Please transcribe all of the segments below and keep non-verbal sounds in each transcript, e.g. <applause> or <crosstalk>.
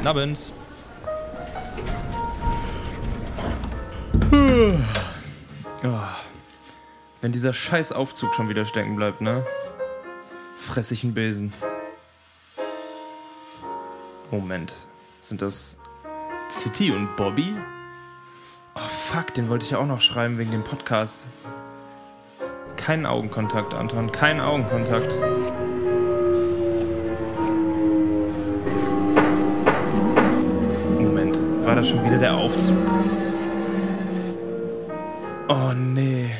Guten Abend. Oh. Wenn dieser scheiß Aufzug schon wieder stecken bleibt, ne? Fress ich einen Besen. Moment. Sind das City und Bobby? Oh fuck, den wollte ich ja auch noch schreiben wegen dem Podcast. Kein Augenkontakt, Anton. Kein Augenkontakt. Das schon wieder der Aufzug? Oh nee.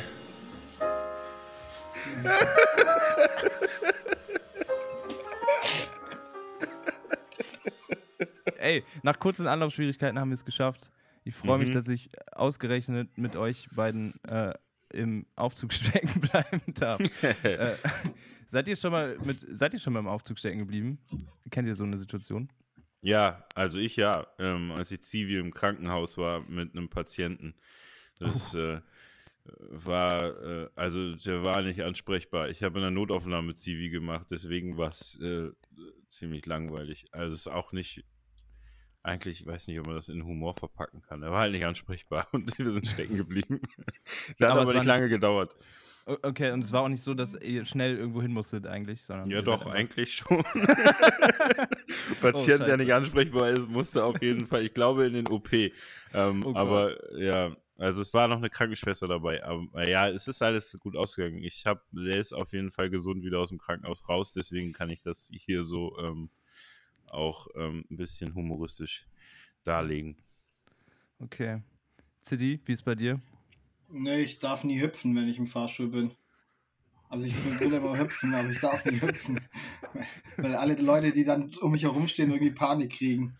<laughs> Ey, nach kurzen Anlaufschwierigkeiten haben wir es geschafft. Ich freue mich, Mhm. dass ich ausgerechnet mit euch beiden äh, im Aufzug <laughs> stecken bleiben darf. <laughs> äh, seid ihr schon mal mit, seid ihr schon mal im Aufzug stecken geblieben? Kennt ihr so eine Situation? Ja, also ich ja, ähm, als ich Zivi im Krankenhaus war mit einem Patienten. Das äh, war, äh, also der war nicht ansprechbar. Ich habe in der Notaufnahme Zivi gemacht, deswegen war es äh, ziemlich langweilig. Also es ist auch nicht, eigentlich, ich weiß nicht, ob man das in Humor verpacken kann. Er war halt nicht ansprechbar <laughs> und wir sind stecken geblieben. <laughs> Das hat Aber aber, nicht lange gedauert. Okay, und es war auch nicht so, dass ihr schnell irgendwo hin musstet eigentlich, sondern Ja, doch, eigentlich schon. <laughs> Oh, Patient, der scheiße. nicht ansprechbar ist, musste auf jeden Fall, ich glaube, in den OP. Ähm, Oh aber ja, also es war noch eine Krankenschwester dabei. Aber ja, es ist alles gut ausgegangen. Ich habe, der ist auf jeden Fall gesund wieder aus dem Krankenhaus raus, deswegen kann ich das hier so ähm, auch ähm, ein bisschen humoristisch darlegen. Okay. City, wie ist bei dir? Nee, ich darf nie hüpfen, wenn ich im Fahrstuhl bin. Also ich will, immer hüpfen, aber ich darf nie hüpfen. Weil alle Leute, die dann um mich herumstehen, irgendwie Panik kriegen.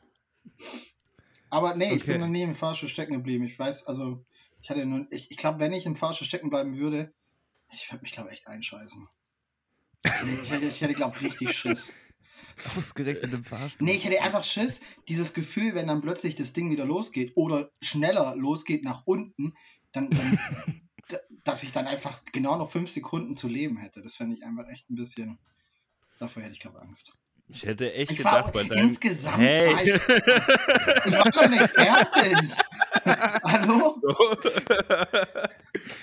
Aber nee, ich Okay. bin noch nie im Fahrstuhl stecken geblieben. Ich weiß, also, ich hatte nur, ich, ich glaube, wenn ich im Fahrstuhl stecken bleiben würde, ich würde mich, glaube echt einscheißen. Ich hätte, ich hätte glaube richtig Schiss. <laughs> Ausgerechnet im Fahrstuhl. Nee, ich hätte einfach Schiss, dieses Gefühl, wenn dann plötzlich das Ding wieder losgeht oder schneller losgeht nach unten, dann, dann <laughs> dass ich dann einfach genau noch fünf Sekunden zu leben hätte. Das fände ich einfach echt ein bisschen. Davor hätte ich, glaube Angst. Ich hätte echt Ich gedacht, bei deinem. insgesamt Hey. war ich, ich war noch nicht <laughs> fertig. Hallo?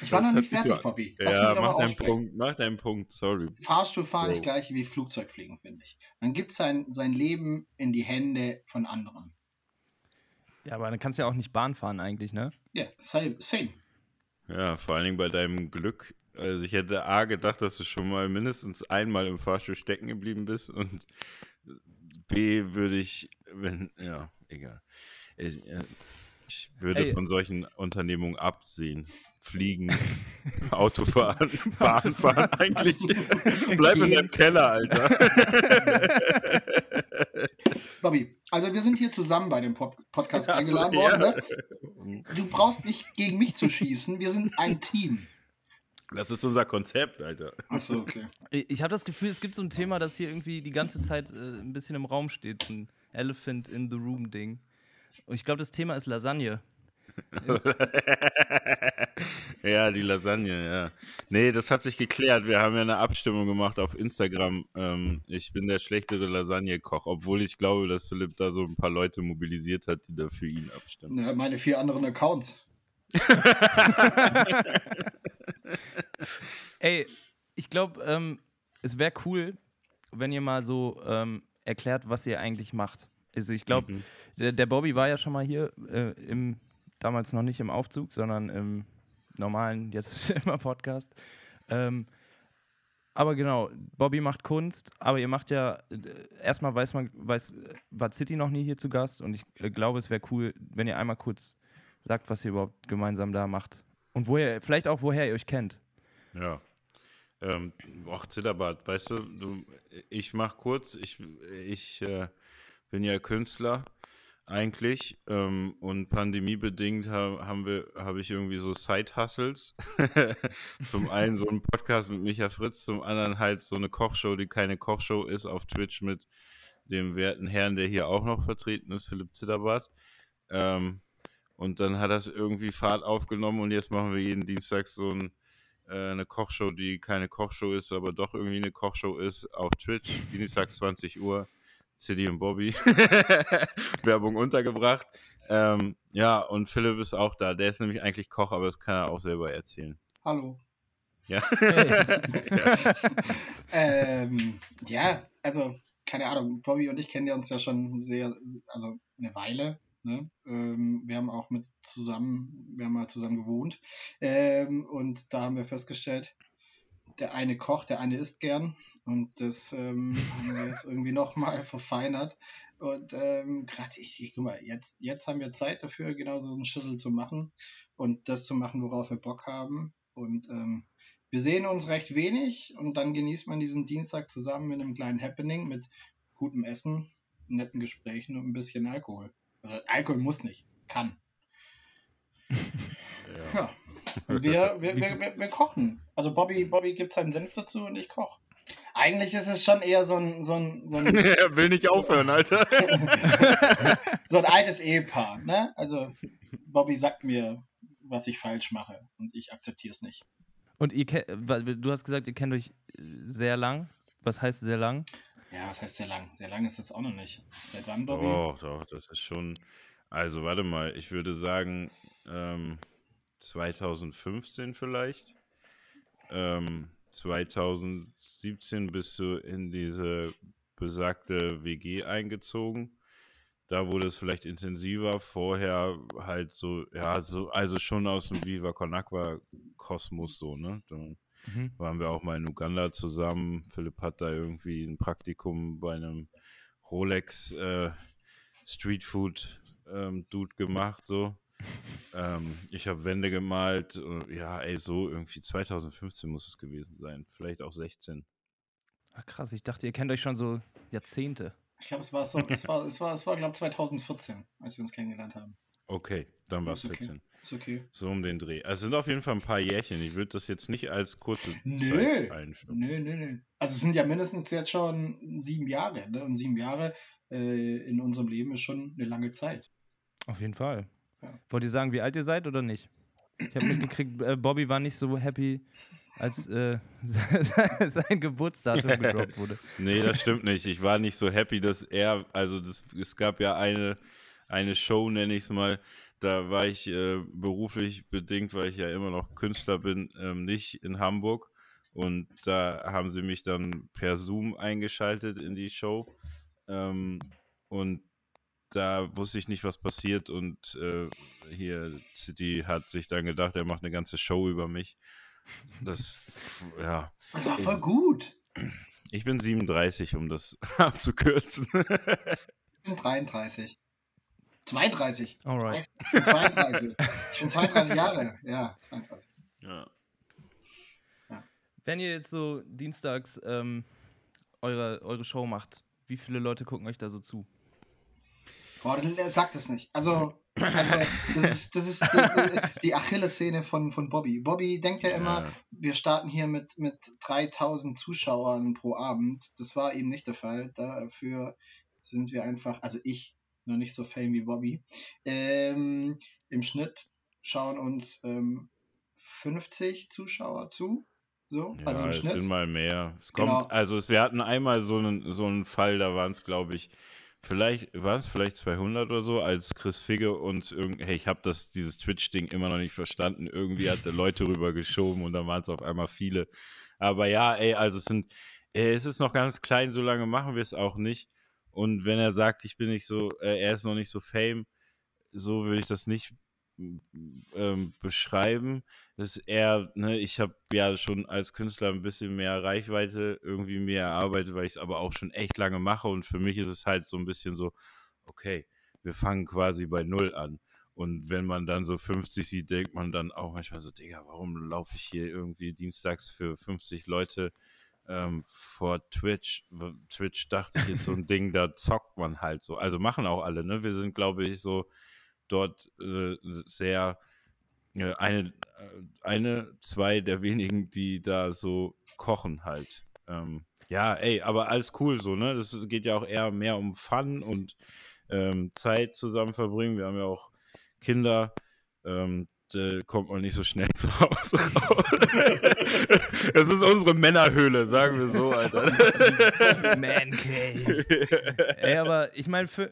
Ich war Das noch nicht fertig, so- Bobby. Lass ja, mach deinen. Punkt, mach deinen Punkt, sorry. Fahrstuhlfahren ist gleich wie Flugzeugfliegen, finde ich. Man gibt sein, sein Leben in die Hände von anderen. Ja, aber dann kannst du ja auch nicht Bahn fahren eigentlich, ne? Ja, same. same. Ja, vor allen Dingen bei deinem Glück. Also ich hätte A gedacht, dass du schon mal mindestens einmal im Fahrstuhl stecken geblieben bist und B würde ich, wenn, ja, egal. Ich, äh, ich würde Ey. von solchen Unternehmungen absehen. Fliegen, <laughs> Autofahren, Bahnfahren eigentlich. Bleib in deinem Keller, Alter. <laughs> Bobby, also wir sind hier zusammen bei dem Pod Podcast Ja, eingeladen so, worden. ja. Ne? Du brauchst nicht gegen mich zu schießen. Wir sind ein Team. Das ist unser Konzept, Alter. Achso, okay. Ich habe das Gefühl, es gibt so ein Thema, das hier irgendwie die ganze Zeit äh, ein bisschen im Raum steht. So ein Elephant in the Room Ding. Und ich glaube, das Thema ist Lasagne. <laughs> ja, die Lasagne, ja. Nee, das hat sich geklärt. Wir haben ja eine Abstimmung gemacht auf Instagram. Ähm, ich bin der schlechtere Lasagne-Koch, obwohl ich glaube, dass Philipp da so ein paar Leute mobilisiert hat, die da für ihn abstimmen. Ja, meine vier anderen Accounts. <laughs> Ey, ich glaube, ähm, es wäre cool, wenn ihr mal so ähm, erklärt, was ihr eigentlich macht. Also ich glaube, Mhm. der, der Bobby war ja schon mal hier, äh, im, damals noch nicht im Aufzug, sondern im normalen, jetzt <laughs> immer Podcast. Ähm, aber genau, Bobby macht Kunst, aber ihr macht ja, äh, erstmal weiß man, weiß, war City noch nie hier zu Gast und ich äh, glaube, es wäre cool, wenn ihr einmal kurz sagt, was ihr überhaupt gemeinsam da macht. Und woher, vielleicht auch, woher ihr euch kennt. Ja. Ähm, och, Zitterbart, weißt du, du ich mach kurz, ich, ich äh, bin ja Künstler eigentlich ähm, und pandemiebedingt ha, haben wir, habe ich irgendwie so Side-Hustles. <laughs> zum einen so ein Podcast mit Micha Fritz, zum anderen halt so eine Kochshow, die keine Kochshow ist, auf Twitch mit dem werten Herrn, der hier auch noch vertreten ist, Philipp Zitterbart. Ähm, und dann hat das irgendwie Fahrt aufgenommen und jetzt machen wir jeden Dienstag so ein äh, eine Kochshow, die keine Kochshow ist, aber doch irgendwie eine Kochshow ist, auf Twitch, dienstags 20 Uhr. City und Bobby <laughs> Werbung untergebracht. Ähm, ja, und Philipp ist auch da. Der ist nämlich eigentlich Koch, aber das kann er auch selber erzählen. Hallo. Ja. Hey. <laughs> <laughs> Ähm, ja, also, keine Ahnung, Bobby und ich kennen ja uns ja schon sehr, also eine Weile. Ne? Ähm, wir haben auch mit zusammen, wir haben mal zusammen gewohnt. Ähm, und da haben wir festgestellt, der eine kocht, der eine isst gern. Und das ähm, haben wir jetzt irgendwie nochmal verfeinert. Und ähm, gerade ich, ich, guck mal, jetzt, jetzt haben wir Zeit dafür, genau so einen Schüssel zu machen und das zu machen, worauf wir Bock haben. Und ähm, wir sehen uns recht wenig und dann genießt man diesen Dienstag zusammen mit einem kleinen Happening mit gutem Essen, netten Gesprächen und ein bisschen Alkohol. Also Alkohol muss nicht, kann. <laughs> Ja. Und <laughs> wir, wir, wir, wir, wir kochen. Also Bobby, Bobby gibt seinen Senf dazu und ich koche. Eigentlich ist es schon eher so ein, so ein, so ein, <laughs> Er will nicht aufhören, Alter. <laughs> so ein altes Ehepaar. Ne? Also Bobby sagt mir, was ich falsch mache und ich akzeptiere es nicht. Und ihr du hast gesagt, ihr kennt euch sehr lang. Was heißt sehr lang? Ja, was heißt sehr lang? Sehr lang ist jetzt auch noch nicht. Seit wann, Bobby? Doch, doch, das ist schon. Also, warte mal, ich würde sagen, ähm, 2015 vielleicht. Ähm, 2017 bist du in diese besagte WG eingezogen. Da wurde es vielleicht intensiver. Vorher halt so, ja, so, also schon aus dem Viva Con Aqua Kosmos so, ne? Da Mhm. waren wir auch mal in Uganda zusammen. Philipp hat da irgendwie ein Praktikum bei einem Rolex äh, Street Food ähm, Dude gemacht, so. Ähm, ich habe Wände gemalt. äh, Ja, ey, so irgendwie 2015 muss es gewesen sein. Vielleicht auch 16. Ach, krass, ich dachte, ihr kennt euch schon so Jahrzehnte. Ich glaube, es war so, es war, es war, es war, glaube 2014, als wir uns kennengelernt haben. Okay, dann war es okay. 14. Ist okay. So um den Dreh. Also es sind auf jeden Fall ein paar Jährchen. Ich würde das jetzt nicht als kurze Nö. Zeit einstufen. Nö, nö, nö. Also es sind ja mindestens jetzt schon sieben Jahre, ne? Und sieben Jahre äh, in unserem Leben ist schon eine lange Zeit. Auf jeden Fall. Ja. Wollt ihr sagen, wie alt ihr seid oder nicht? Ich habe mitgekriegt, äh, Bobby war nicht so happy, als äh, <laughs> sein Geburtsdatum <laughs> gedroppt wurde. Nee, das stimmt nicht. Ich war nicht so happy, dass er, also das, es gab ja eine, eine Show, nenne ich es mal, da war ich äh, beruflich bedingt, weil ich ja immer noch Künstler bin, ähm, nicht in Hamburg. Und da haben sie mich dann per Zoom eingeschaltet in die Show. Ähm, und da wusste ich nicht, was passiert. Und äh, hier, City hat sich dann gedacht, er macht eine ganze Show über mich. Das, ja. Das war voll gut. Ich bin 37, um das <laughs> abzukürzen. Ich bin 33. 32. Alright. Ich bin 32. Ich bin 32 Jahre. Ja, 32. ja. Wenn ihr jetzt so dienstags ähm, eure, eure Show macht, wie viele Leute gucken euch da so zu? Boah, er sagt es nicht. Also, also das ist, das ist die, <laughs> die Achillessehne von, von Bobby. Bobby denkt ja immer, Ja. wir starten hier mit, mit 3000 Zuschauern pro Abend. Das war eben nicht der Fall. Dafür sind wir einfach, also ich, noch nicht so fame wie Bobby. Ähm, Im Schnitt schauen uns ähm, 50 Zuschauer zu. So, Ja, also im es Schnitt. sind mal mehr. Es kommt, Genau. also es, wir hatten einmal so einen, so einen Fall, da waren es, glaube ich, vielleicht, war es vielleicht 200 oder so, als Chris Figge uns irgendwie, hey, ich habe das, dieses Twitch-Ding immer noch nicht verstanden. Irgendwie hat der Leute rübergeschoben und dann waren es auf einmal viele. Aber ja, ey, also es sind, äh, es ist noch ganz klein, so lange machen wir es auch nicht. Und wenn er sagt, ich bin nicht so, äh, er ist noch nicht so fame, so will ich das nicht ähm, beschreiben. Das ist eher, ne, ich habe ja schon als Künstler ein bisschen mehr Reichweite irgendwie mir erarbeitet, weil ich es aber auch schon echt lange mache und für mich ist es halt so ein bisschen so, okay, wir fangen quasi bei Null an. Und wenn man dann so 50 sieht, denkt man dann auch manchmal so, Digga, warum laufe ich hier irgendwie dienstags für 50 Leute ähm, vor Twitch? Twitch dachte ich, ist so ein <laughs> Ding, da zockt man halt so. Also machen auch alle, ne? Wir sind, glaube ich, so dort äh, sehr äh, eine, äh, eine, zwei der wenigen, die da so kochen halt. Ähm, ja, ey, aber alles cool so, ne? Das geht ja auch eher mehr um Fun und ähm, Zeit zusammen verbringen. Wir haben ja auch Kinder. Ähm, äh, kommt man nicht so schnell <laughs> zu Hause raus. das ist unsere Männerhöhle, sagen wir so, Alter. Man Cave. <laughs> Ey, aber ich meine, für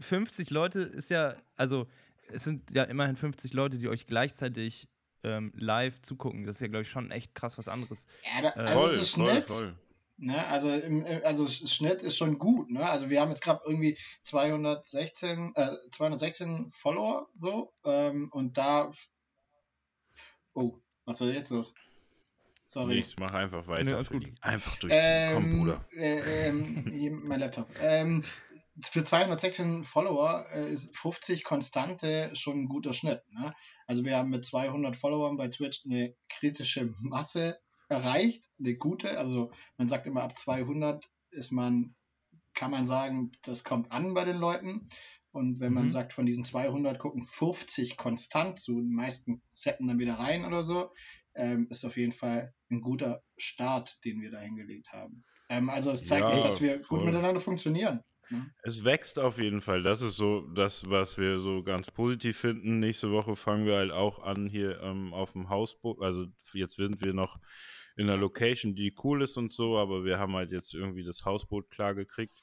50 Leute ist ja, also es sind ja immerhin 50 Leute, die euch gleichzeitig ähm, live zugucken. Das ist ja, glaube ich, schon echt krass was anderes. Ja, da, also voll, es ist Schnitt. voll. Ne, also, im, im- also Sch- Schnitt ist schon gut. Ne? Also wir haben jetzt gerade irgendwie 216, äh, 216 Follower so ähm, und da. Oh, was war jetzt los? Sorry. Nichts, mach einfach weiter. Nee. Einfach durchziehen. Komm, Ähm, Bruder. Äh, ähm, hier mein Laptop. Ähm, für 216 Follower äh, ist 50 Konstante schon ein guter Schnitt. Ne? Also wir haben mit 200 Followern bei Twitch eine kritische Masse erreicht, eine gute. Also man sagt immer ab 200 ist man, kann man sagen, das kommt an bei den Leuten. Und wenn man Mhm. sagt, von diesen 200 gucken 50 konstant zu, die meisten setzen dann wieder rein oder so, ähm, ist auf jeden Fall ein guter Start, den wir da hingelegt haben. Ähm, also es zeigt Ja, nicht, dass wir voll. gut miteinander funktionieren. Es wächst auf jeden Fall. Das ist so das, was wir so ganz positiv finden. Nächste Woche fangen wir halt auch an hier ähm, auf dem Hausboot. Also jetzt sind wir noch in einer Location, die cool ist und so, aber wir haben halt jetzt irgendwie das Hausboot klar gekriegt.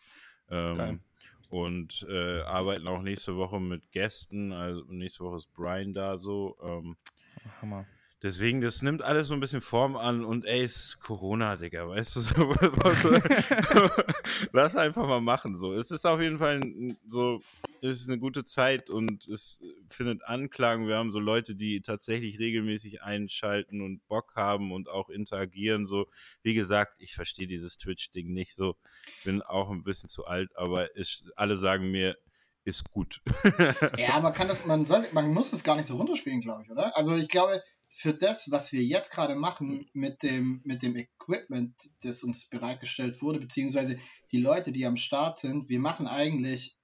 Ähm, und äh, arbeiten auch nächste Woche mit Gästen. Also nächste Woche ist Brian da so. Ähm, Hammer. Deswegen, das nimmt alles so ein bisschen Form an und ey, es ist Corona, Digga, weißt du, so, <laughs> was, <laughs> lass einfach mal machen, so. Es ist auf jeden Fall ein, so, es ist eine gute Zeit und es findet Anklang. Wir haben so Leute, die tatsächlich regelmäßig einschalten und Bock haben und auch interagieren, so. Wie gesagt, ich verstehe dieses Twitch-Ding nicht so, bin auch ein bisschen zu alt, aber es, alle sagen mir, ist gut. Ja, man kann das, man soll, man muss es gar nicht so runterspielen, glaube ich, oder? Also ich glaube, für das, was wir jetzt gerade machen mit dem, mit dem Equipment, das uns bereitgestellt wurde, beziehungsweise die Leute, die am Start sind, wir machen eigentlich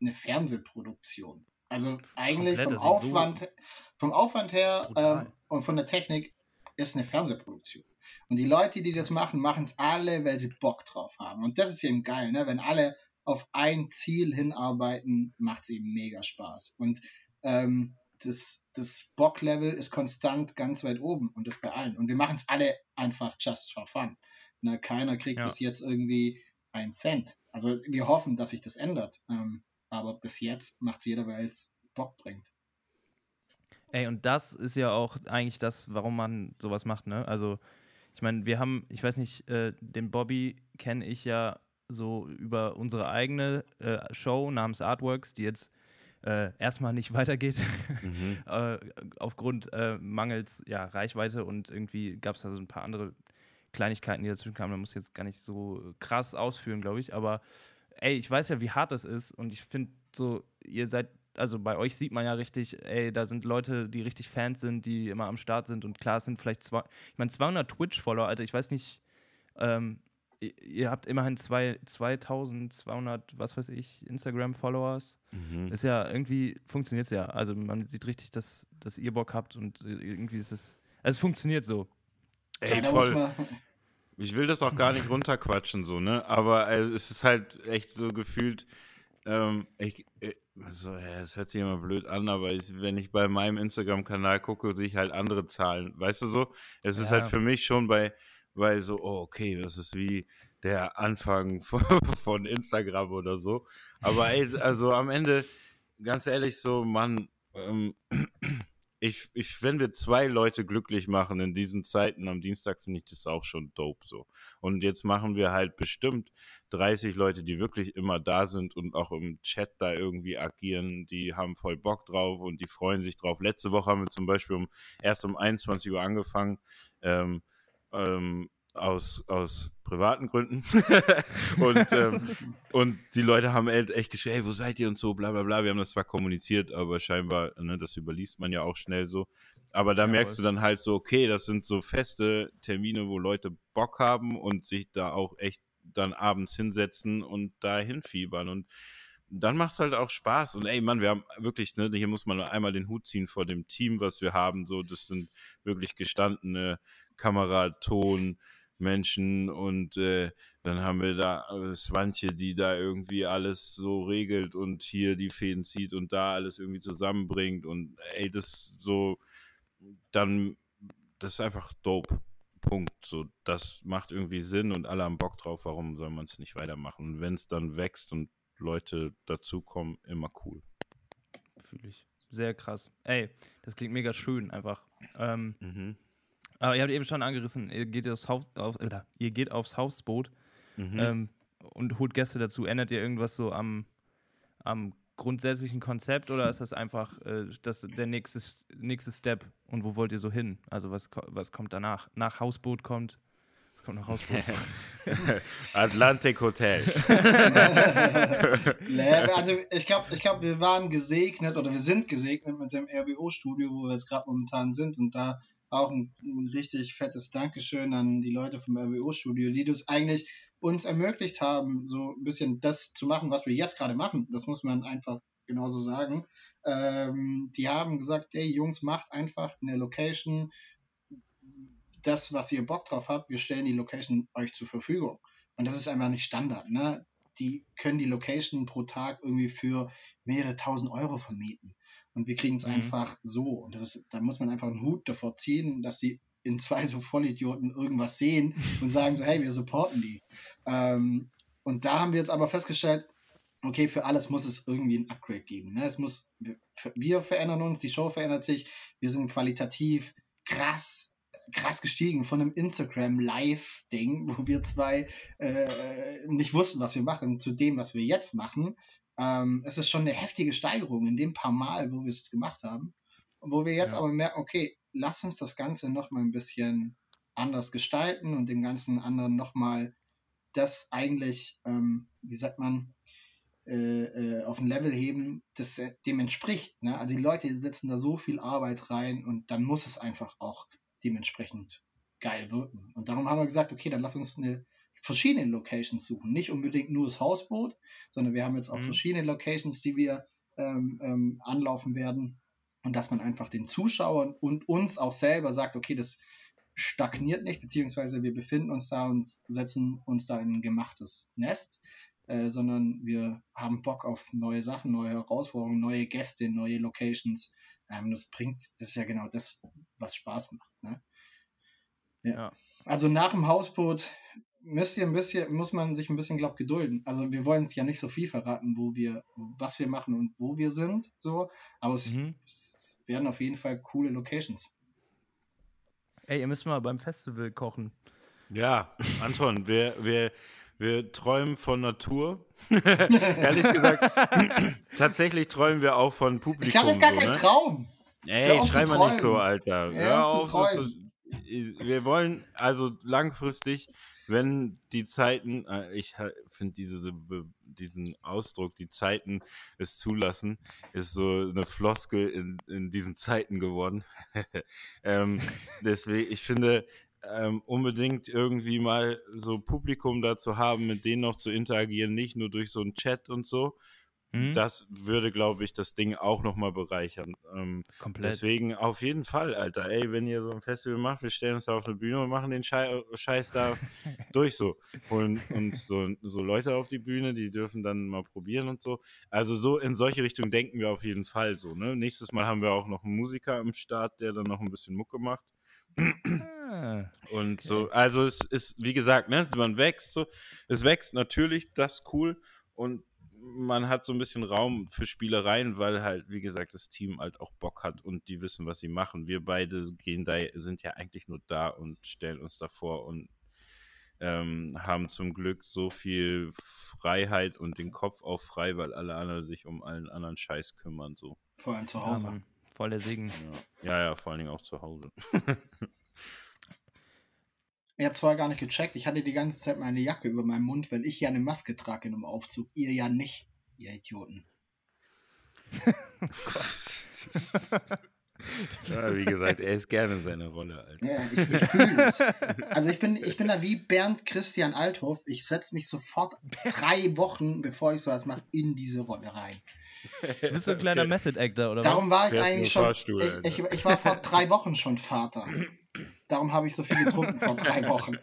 eine Fernsehproduktion. Also eigentlich Komplett, vom sieht so- Aufwand, vom Aufwand her ähm, und von der Technik ist eine Fernsehproduktion. Und die Leute, die das machen, machen es alle, weil sie Bock drauf haben. Und das ist eben geil, ne? Wenn alle auf ein Ziel hinarbeiten, macht es eben mega Spaß. Und ähm, das, das Bock-Level ist konstant ganz weit oben und das bei allen. Und wir machen es alle einfach just for fun. Ne? Keiner kriegt Ja. bis jetzt irgendwie einen Cent. Also wir hoffen, dass sich das ändert. Ähm, aber bis jetzt macht es jeder, weil es Bock bringt. Ey, und das ist ja auch eigentlich das, warum man sowas macht, ne? Also, ich meine, wir haben, ich weiß nicht, äh, den Bobby kenne ich ja so über unsere eigene äh, Show namens Artworks, die jetzt äh, erstmal nicht <laughs> weitergeht, Mhm. äh, aufgrund äh, mangels ja, Reichweite und irgendwie gab es da so ein paar andere Kleinigkeiten, die dazwischen kamen. Da muss ich jetzt gar nicht so krass ausführen, glaube ich. Aber ey, ich weiß ja, wie hart das ist und ich finde so, ihr seid, also bei euch sieht man ja richtig, ey, da sind Leute, die richtig Fans sind, die immer am Start sind und klar, es sind vielleicht zwei, ich meine 200 Twitch-Follower, Alter, ich weiß nicht, ähm, ihr, habt immerhin zwei, 2200, was weiß ich, Instagram-Followers. Mhm. Ist ja irgendwie, funktioniert es ja. Also man sieht richtig, dass, dass ihr Bock habt und irgendwie ist es, also es funktioniert so. Ey, voll. Ich will das auch gar nicht runterquatschen, so, ne? Aber äh, es ist halt echt so gefühlt, ähm, ich, äh, so, ja, es hört sich immer blöd an, aber ich, wenn ich bei meinem Instagram-Kanal gucke, sehe ich halt andere Zahlen. Weißt du so? Es ist Ja. halt für mich schon bei, bei so, oh, okay, das ist wie der Anfang von, <laughs> von Instagram oder so. Aber ey, also am Ende, ganz ehrlich, so, Mann, ähm, <clears throat> ich, ich, wenn wir zwei Leute glücklich machen in diesen Zeiten am Dienstag, finde ich das auch schon dope so. Und jetzt machen wir halt bestimmt 30 Leute, die wirklich immer da sind und auch im Chat da irgendwie agieren. Die haben voll Bock drauf und die freuen sich drauf. Letzte Woche haben wir zum Beispiel um, erst um 21 Uhr angefangen. Ähm, ähm, aus, aus privaten Gründen. <laughs> und, ähm, <laughs> und die Leute haben halt echt geschrieben, hey, wo seid ihr und so, bla bla bla. Wir haben das zwar kommuniziert, aber scheinbar, ne, das überliest man ja auch schnell so. Aber da Jawohl. merkst du dann halt so, okay, das sind so feste Termine, wo Leute Bock haben und sich da auch echt dann abends hinsetzen und da hinfiebern. Und dann macht es halt auch Spaß. Und ey, Mann, wir haben wirklich, ne, hier muss man einmal den Hut ziehen vor dem Team, was wir haben. So, das sind wirklich gestandene Kamera, Ton, Menschen und äh, dann haben wir da äh, Swantje, die da irgendwie alles so regelt und hier die Fäden zieht und da alles irgendwie zusammenbringt und ey, das so, dann, das ist einfach dope. Punkt. So, das macht irgendwie Sinn und alle haben Bock drauf, warum soll man es nicht weitermachen? Und wenn es dann wächst und Leute dazukommen, immer cool. Fühle ich. Sehr krass. Ey, das klingt mega schön einfach. Ähm, Mhm. Aber ihr habt eben schon angerissen, ihr geht aufs, Haus, auf, äh, ihr geht aufs Hausboot Mhm. ähm, und holt Gäste dazu. Ändert ihr irgendwas so am, am grundsätzlichen Konzept oder ist das einfach äh, das, der nächste, nächste Step? Und wo wollt ihr so hin? Also was, was kommt danach? Nach Hausboot kommt. Was kommt nach Hausboot? <laughs> <laughs> Atlantic Hotel. <laughs> Also ich glaube, ich glaub, wir waren gesegnet oder wir sind gesegnet mit dem RBO-Studio, wo wir jetzt gerade momentan sind. Und da auch ein, ein richtig fettes Dankeschön an die Leute vom RBO-Studio, die das eigentlich uns ermöglicht haben, so ein bisschen das zu machen, was wir jetzt gerade machen. Das muss man einfach genauso sagen. Ähm, die haben gesagt, hey Jungs, macht einfach eine Location das, was ihr Bock drauf habt, wir stellen die Location euch zur Verfügung. Und das ist einfach nicht Standard. Ne? Die können die Location pro Tag irgendwie für mehrere tausend Euro vermieten. Und wir kriegen es Mhm. einfach so. Und das ist, da muss man einfach einen Hut davor ziehen, dass sie in zwei so Vollidioten irgendwas sehen und sagen so, hey, wir supporten die. Ähm, und da haben wir jetzt aber festgestellt, okay, für alles muss es irgendwie ein Upgrade geben. Ne? Es muss, wir, wir verändern uns, die Show verändert sich, wir sind qualitativ krass krass gestiegen von einem Instagram-Live-Ding, wo wir zwei äh, nicht wussten, was wir machen, zu dem, was wir jetzt machen. Ähm, es ist schon eine heftige Steigerung in dem paar Mal, wo wir es jetzt gemacht haben. Und wo wir jetzt Ja. aber merken, okay, lass uns das Ganze nochmal ein bisschen anders gestalten und dem ganzen anderen nochmal das eigentlich, ähm, wie sagt man, äh, äh, auf ein Level heben, das äh, dem entspricht. Ne? Also die Leute setzen da so viel Arbeit rein und dann muss es einfach auch dementsprechend geil wirken. Und darum haben wir gesagt, okay, dann lass uns eine verschiedene Locations suchen. Nicht unbedingt nur das Hausboot, sondern wir haben jetzt auch Mhm. verschiedene Locations, die wir ähm, ähm, anlaufen werden. Und dass man einfach den Zuschauern und uns auch selber sagt, okay, das stagniert nicht, beziehungsweise wir befinden uns da und setzen uns da in ein gemachtes Nest, äh, sondern wir haben Bock auf neue Sachen, neue Herausforderungen, neue Gäste, neue Locations. Ähm, das bringt, das ist ja genau das, was Spaß macht. Ne? Ja. Ja. Also nach dem Hausboot müsst ihr ein bisschen, muss man sich ein bisschen, glaub, gedulden. Also wir wollen es ja nicht so viel verraten, wo wir, was wir machen und wo wir sind, so, aber es, Mhm. es werden auf jeden Fall coole Locations. Ey, ihr müsst mal beim Festival kochen. Ja, Anton, wir, wir, wir träumen von Natur. <laughs> Ehrlich gesagt, <clears throat> tatsächlich träumen wir auch von Publikum. Ich glaube, das ist gar so, kein ne? Traum. Ey, schrei mal nicht so. Alter. Hör Hör auf auf, zu so zu, wir wollen also langfristig, wenn die Zeiten, äh, ich finde diese, diesen Ausdruck, die Zeiten es zulassen, ist so eine Floskel in, in diesen Zeiten geworden. <laughs> ähm, deswegen, ich finde, ähm, unbedingt irgendwie mal so Publikum da zu haben, mit denen noch zu interagieren, nicht nur durch so einen Chat und so. Mhm. Das würde, glaube ich, das Ding auch nochmal bereichern. Ähm, Komplett. Deswegen auf jeden Fall, Alter. Ey, wenn ihr so ein Festival macht, wir stellen uns da auf eine Bühne und machen den Schei Scheiß da <laughs> durch so. Holen uns so, so Leute auf die Bühne, die dürfen dann mal probieren und so. Also so in solche Richtung denken wir auf jeden Fall so, ne? Nächstes Mal haben wir auch noch einen Musiker am Start, der dann noch ein bisschen Mucke macht. Ah, Und so, also es ist, wie gesagt, ne, man wächst so, es wächst natürlich, das ist cool und man hat so ein bisschen Raum für Spielereien, weil halt, wie gesagt, das Team halt auch Bock hat und die wissen, was sie machen. Wir beide gehen da, sind ja eigentlich nur da und stellen uns davor und ähm, haben zum Glück so viel Freiheit und den Kopf auch frei, weil alle anderen sich um allen anderen Scheiß kümmern, so. Vor allem zu ja, Hause. Mann. Voll der Segen. Ja, ja, ja vor allen Dingen auch zu Hause. <laughs> Ihr habt zwar gar nicht gecheckt, ich hatte die ganze Zeit meine Jacke über meinem Mund, weil ich ja eine Maske trage in einem Aufzug. Ihr ja nicht, ihr Idioten. <laughs> ja, wie gesagt, er ist gerne seine Rolle, Alter. Ja, ich, ich fühle es. Also ich bin, ich bin da wie Bernd Christian Althoff. Ich setze mich sofort drei Wochen, bevor ich sowas mache, in diese Rolle rein. Du bist so ein kleiner Method Actor, oder Darum war ich Fährst eigentlich schon. Fahrstuhl, Ich, ich, ich war vor drei Wochen schon Vater. <laughs> Darum habe ich so viel getrunken vor drei <laughs> Wochen.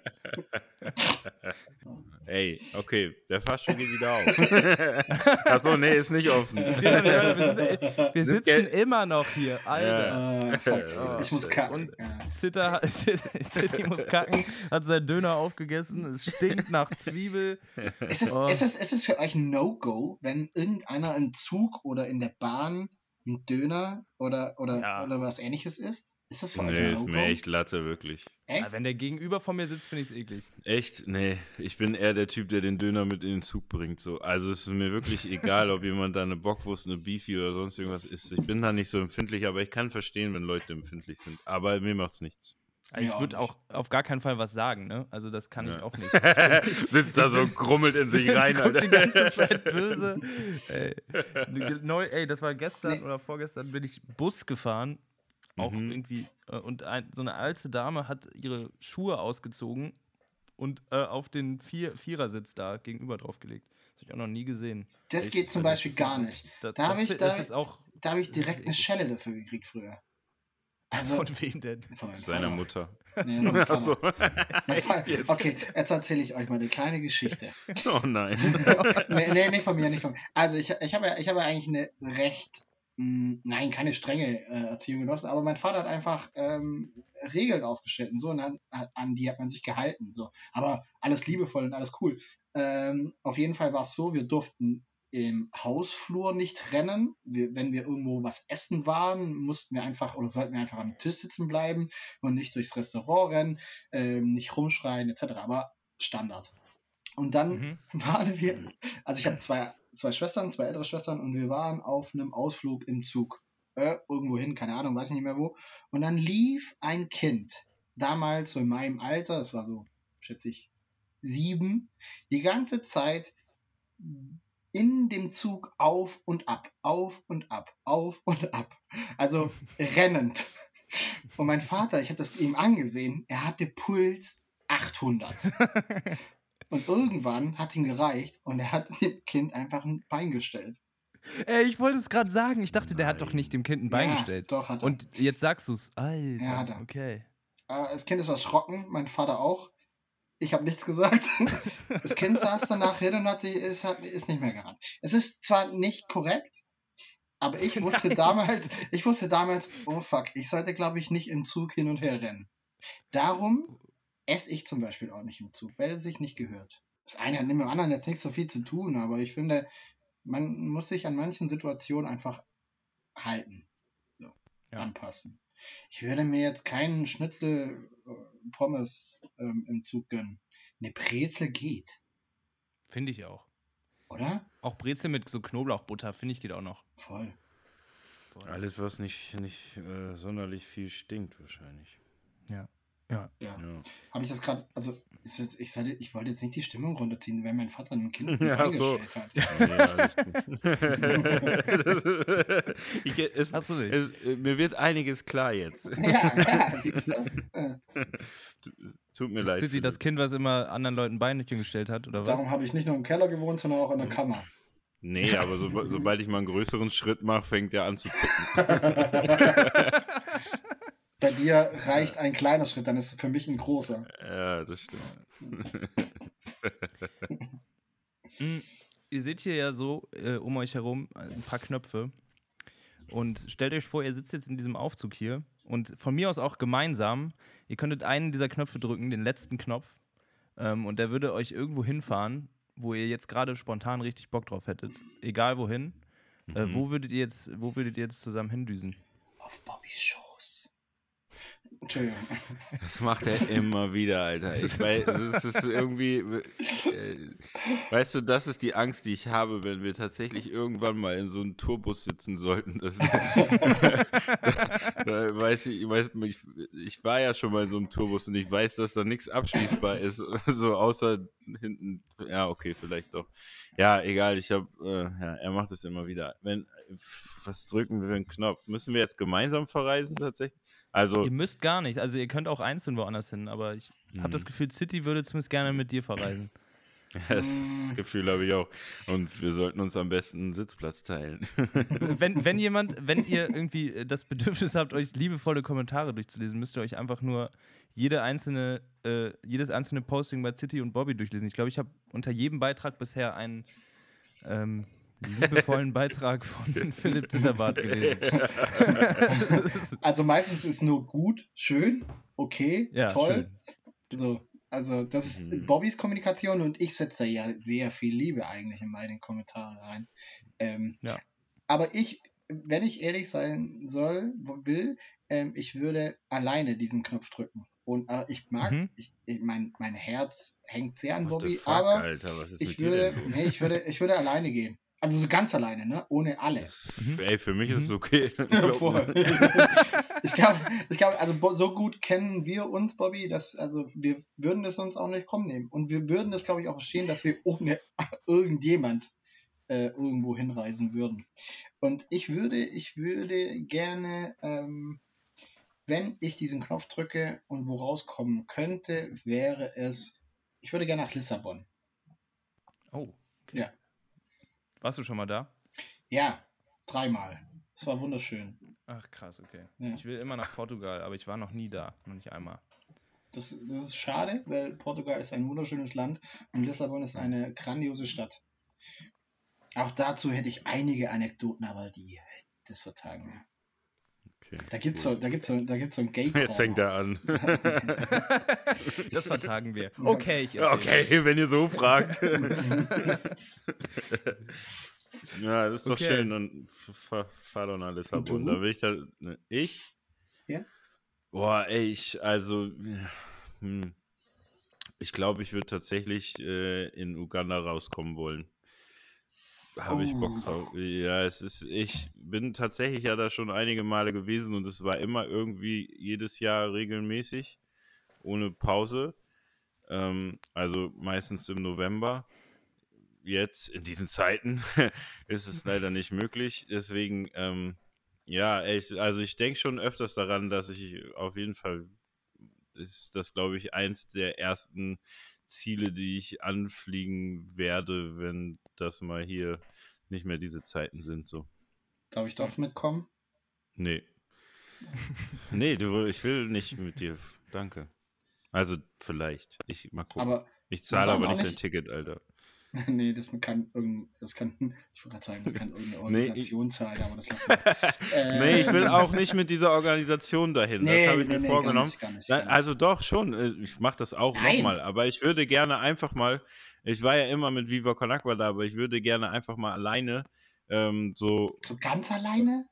Ey, okay, der Fahrstuhl geht wieder auf. Achso, nee, ist nicht offen. <laughs> wir, sind, wir Sind sitzen immer noch hier, Alter. Äh, fuck, Oh, ich muss kacken. Und- Ja. Zitter, <laughs> muss kacken, hat seinen Döner aufgegessen, es stinkt nach Zwiebel. Ist es, Oh. ist, es, ist es für euch ein No-Go, wenn irgendeiner im Zug oder in der Bahn einen Döner oder, oder, Ja. oder was ähnliches isst? Ist das für euch Nee, ist mir echt Latte, wirklich. Echt? Ja, wenn der gegenüber von mir sitzt, finde ich es eklig. Echt? Nee, ich bin eher der Typ, der den Döner mit in den Zug bringt. So. Also es ist mir wirklich egal, ob jemand da eine Bockwurst, eine Beefy oder sonst irgendwas isst. Ich bin da nicht so empfindlich, aber ich kann verstehen, wenn Leute empfindlich sind. Aber mir macht's nichts. Also ich würde auch auf gar keinen Fall was sagen, ne? Also das kann ich Ja. auch nicht. <laughs> Sitzt da so und krummelt in sich rein, Guckt <laughs> die Alter. ganze Zeit böse. Ey, <laughs> neu, ey das war gestern Nee. oder vorgestern bin ich Bus gefahren. Auch Mhm. irgendwie. äh, Und ein, so eine alte Dame hat ihre Schuhe ausgezogen und äh, auf den Vier, Vierersitz da gegenüber draufgelegt. Das habe ich auch noch nie gesehen. Das Echt? geht zum das Beispiel gar nicht. Da, Da hab ich- auch. Habe ich Das ist direkt eine. Schelle dafür gekriegt früher. Also, Von wem denn? von Seiner. Mutter. Nee. <laughs> Mein Vater- <laughs> Okay, jetzt erzähle ich euch mal eine kleine Geschichte. <laughs> Oh nein. nee, nee, nicht von mir, nicht von mir. Also ich, ich habe ja, ich habe ja eigentlich eine recht, nein, keine strenge äh, Erziehung genossen, aber mein Vater hat einfach ähm, Regeln aufgestellt und so und an, an die hat man sich gehalten. So. Aber alles liebevoll und alles cool. Ähm, auf jeden Fall war es so, wir durften im Hausflur nicht rennen. Wir, wenn wir irgendwo was essen waren, mussten wir einfach oder sollten wir einfach am Tisch sitzen bleiben und nicht durchs Restaurant rennen, ähm, nicht rumschreien etc. Aber Standard. Und dann Mhm. waren wir, also ich habe zwei, zwei Schwestern, zwei ältere Schwestern und wir waren auf einem Ausflug im Zug. Äh, irgendwo hin, keine Ahnung, weiß ich nicht mehr wo. Und dann lief ein Kind, damals so in meinem Alter, es war so, schätze ich, sieben, die ganze Zeit in dem Zug auf und ab, auf und ab, auf und ab. Also rennend. Und mein Vater, ich habe das ihm angesehen, er hatte Puls 800. <laughs> Und irgendwann hat es ihm gereicht und er hat <laughs> dem Kind einfach ein Bein gestellt. Ey, ich wollte es gerade sagen. Ich dachte, der hat doch nicht dem Kind ein Bein ja, gestellt. Doch, hat er. Und jetzt sagst du es. Alter. Ja, hat er. Okay. Äh, das Kind ist erschrocken, mein Vater auch. Ich habe nichts gesagt. <laughs> Das Kind saß danach hin und hat sich, ist, ist nicht mehr gerannt. Es ist zwar nicht korrekt, aber ich <laughs> wusste Nein. damals, ich wusste damals, oh fuck, ich sollte, glaube ich, nicht im Zug hin und her rennen. Darum esse ich zum Beispiel auch nicht im Zug, weil es sich nicht gehört. Das eine hat mit dem anderen jetzt nicht so viel zu tun, aber ich finde, man muss sich an manchen Situationen einfach halten. So, Ja. anpassen. Ich würde mir jetzt keinen Schnitzel äh, Pommes ähm, im Zug gönnen. Eine Brezel geht, Finde ich auch. oder? Auch Brezel mit so Knoblauchbutter, finde ich, geht auch noch. Voll. Alles, was nicht, nicht äh, sonderlich viel stinkt, wahrscheinlich. Ja. Ja. Ja. Habe ich das gerade, also ist das, ich, sollte, ich wollte jetzt nicht die Stimmung runterziehen, wenn mein Vater einem Kind <laughs> Ja, ja, so. eingestellt hat. Das, ich, es, Hast du nicht? es, mir wird einiges klar jetzt. <laughs> Ja, ja, <laughs> siehst du? Tut mir Ist leid. City das Kind, was immer anderen Leuten Beinchen gestellt hat, oder was? Darum habe ich nicht nur im Keller gewohnt, sondern auch in der Kammer. Nee, aber so, sobald ich mal einen größeren Schritt mache, fängt er an zu zucken. Bei dir reicht ein kleiner Schritt, dann ist es für mich ein großer. Ja, das stimmt. Mm, <laughs> Ihr seht hier ja so äh, um euch herum ein paar Knöpfe. Und stellt euch vor, ihr sitzt jetzt in diesem Aufzug hier und von mir aus auch gemeinsam, ihr könntet einen dieser Knöpfe drücken, den letzten Knopf, ähm, und der würde euch irgendwo hinfahren, wo ihr jetzt gerade spontan richtig Bock drauf hättet. Egal wohin. Äh, Mhm. wo würdet ihr jetzt, wo würdet ihr jetzt zusammen hindüsen? Auf Bobbys Schoß. Entschuldigung. Das macht er immer wieder, Alter. Ich <laughs> weiß, das ist irgendwie, äh, weißt du, das ist die Angst, die ich habe, wenn wir tatsächlich irgendwann mal in so einem Tourbus sitzen sollten. Das, <laughs> da weiß ich, ich, weiß, ich, ich war ja schon mal in so einem Tourbus und ich weiß, dass da nichts abschließbar ist, <laughs> so außer hinten. Ja, okay, vielleicht doch. Ja, egal, ich habe, äh, ja, er macht es immer wieder. Wenn, was drücken wir für einen Knopf? Müssen wir jetzt gemeinsam verreisen tatsächlich? Also, Ihr müsst gar nicht, also ihr könnt auch einzeln woanders hin, aber ich habe Mhm. das Gefühl, City würde zumindest gerne mit dir verreisen. <laughs> Das. Gefühl habe ich auch. Und wir sollten uns am besten einen Sitzplatz teilen. <laughs> wenn, wenn <laughs> jemand, wenn ihr irgendwie äh, das Bedürfnis habt, euch liebevolle Kommentare durchzulesen, müsst ihr euch einfach nur jede einzelne, äh, jedes einzelne Posting bei City und Bobby durchlesen. Ich glaube, ich habe unter jedem Beitrag bisher einen ähm, liebevollen Beitrag von <laughs> Philipp Zitterbart gelesen. <laughs> Also meistens ist nur gut, schön, okay, Ja, toll. So, also das ist Mhm. Bobbys Kommunikation und ich setze da ja sehr viel Liebe eigentlich in meine Kommentare rein. Ähm, Ja. Aber ich, wenn ich ehrlich sein soll, will, ähm, ich würde alleine diesen Knopf drücken. Und äh, ich mag, Mhm. ich, ich, mein, mein Herz hängt sehr an What Bobby, fuck, aber Alter, ich würde, nee, ich würde, ich würde alleine gehen. Also so ganz alleine, ne? Ohne alle. Das, Mhm. Ey, für mich ist es Mhm. okay. <laughs> <laughs> Ja, voll. <laughs> ich glaube, ich glaub, also so gut kennen wir uns, Bobby, dass also wir würden es uns auch nicht kommen nehmen. Und wir würden es, glaube ich, auch verstehen, dass wir ohne irgendjemand äh, irgendwo hinreisen würden. Und ich würde, ich würde gerne, ähm, wenn ich diesen Knopf drücke und wo rauskommen könnte, wäre es, ich würde gerne nach Lissabon. Oh, okay. Ja. Warst du schon mal da? Ja, dreimal. Es war wunderschön. Ach, krass, okay. Ja. Ich will immer nach Portugal, aber ich war noch nie da. Noch nicht einmal. Das, das ist schade, weil Portugal ist ein wunderschönes Land und Lissabon ist eine grandiose Stadt. Auch dazu hätte ich einige Anekdoten, aber die, das vertagen. Okay, Da gibt's cool. so, da gibt's so, da gibt's so ein gay <laughs> Jetzt fängt er an. <laughs> Das vertagen wir. Okay, ich erzähle. Okay, wenn ihr so fragt. <laughs> ja, das ist doch Okay. schön. Dann fahr, fahr doch nach Lissabon. Da will ich da. Ne, ich? Ja. Boah, ey, ich, also. Hm, ich glaube, ich würde tatsächlich äh, in Uganda rauskommen wollen. Habe ich Bock Oh. drauf. Ja, es ist, ich bin tatsächlich ja da schon einige Male gewesen und es war immer irgendwie jedes Jahr regelmäßig, ohne Pause. Ähm, also meistens im November. Jetzt in diesen Zeiten <laughs> ist es leider nicht möglich. Deswegen, ähm, ja, ich, also ich denke schon öfters daran, dass ich auf jeden Fall ist das, glaube ich, eins der ersten Ziele, die ich anfliegen werde, wenn das mal hier nicht mehr diese Zeiten sind. So. Darf ich doch mitkommen? Nee. <laughs> nee, du, ich will nicht mit dir. Danke. Also vielleicht. Ich mal gucken. Aber ich zahle aber nicht auch dein Ticket, Alter. <laughs> nee, das kann irgendein, das kann, ich wollte gerade sagen, das kann irgendeine Nee, Organisation zahlen, aber das lassen wir. Äh, <laughs> nee, ich will auch nicht mit dieser Organisation dahin. Nee, das habe ich nee, mir nee, vorgenommen. Gar nicht, gar nicht, gar nicht. also doch schon, äh, ich mache das auch nochmal, aber ich würde gerne einfach mal, ich war ja immer mit Viva Con Agua da, aber ich würde gerne einfach mal alleine ähm, so, so ganz alleine?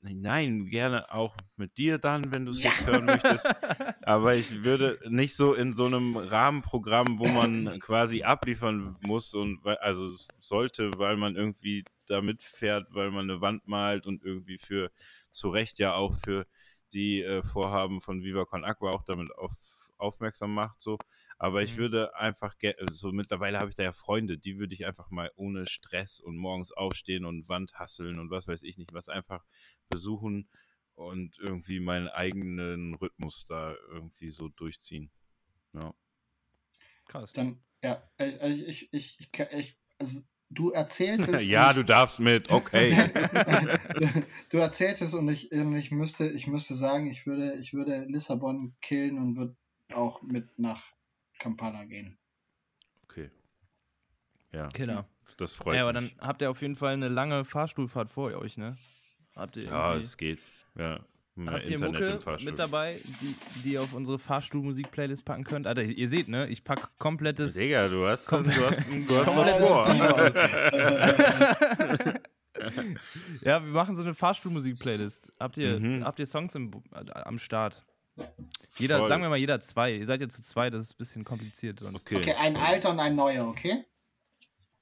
Nein, gerne auch mit dir dann, wenn du es Ja. jetzt hören möchtest, <laughs> aber ich würde nicht so in so einem Rahmenprogramm, wo man quasi abliefern muss und also sollte, weil man irgendwie da mitfährt, weil man eine Wand malt und irgendwie für zu Recht ja auch für die äh, Vorhaben von Viva Con Agua auch damit auf, aufmerksam macht, so. Aber ich Mhm. würde einfach, ge- so mittlerweile habe ich da ja Freunde, die würde ich einfach mal ohne Stress und morgens aufstehen und Wand hasseln und was weiß ich nicht, was einfach besuchen und irgendwie meinen eigenen Rhythmus da irgendwie so durchziehen. Ja. Krass. Dann, ja, ich, also ich, ich, ich, ich also du erzählst <laughs> es. ja, du darfst mit, okay. <laughs> du erzählst es und ich, und ich müsste, ich müsste sagen, ich würde, ich würde Lissabon killen und würde auch mit nach Kampala gehen. okay. Ja, Killer. das freut Ja, aber dann mich. habt ihr auf jeden Fall eine lange Fahrstuhlfahrt vor euch, ne? Habt ihr Ja, es geht. Ja. Habt ihr Internet Mucke mit dabei, die, die ihr auf unsere Fahrstuhlmusik-Playlist packen könnt? Alter, ihr seht, ne? Ich pack komplettes. Digga, du hast, du Komm. hast, du hast was vor. <laughs> <laughs> Ja, wir machen so eine Fahrstuhlmusik-Playlist. Habt ihr, Mhm. habt ihr Songs im, am Start? Jeder, Voll. sagen wir mal jeder zwei. Ihr seid ja zu zwei, das ist ein bisschen kompliziert. Sonst. Okay. Okay, ein alter und ein neuer, okay?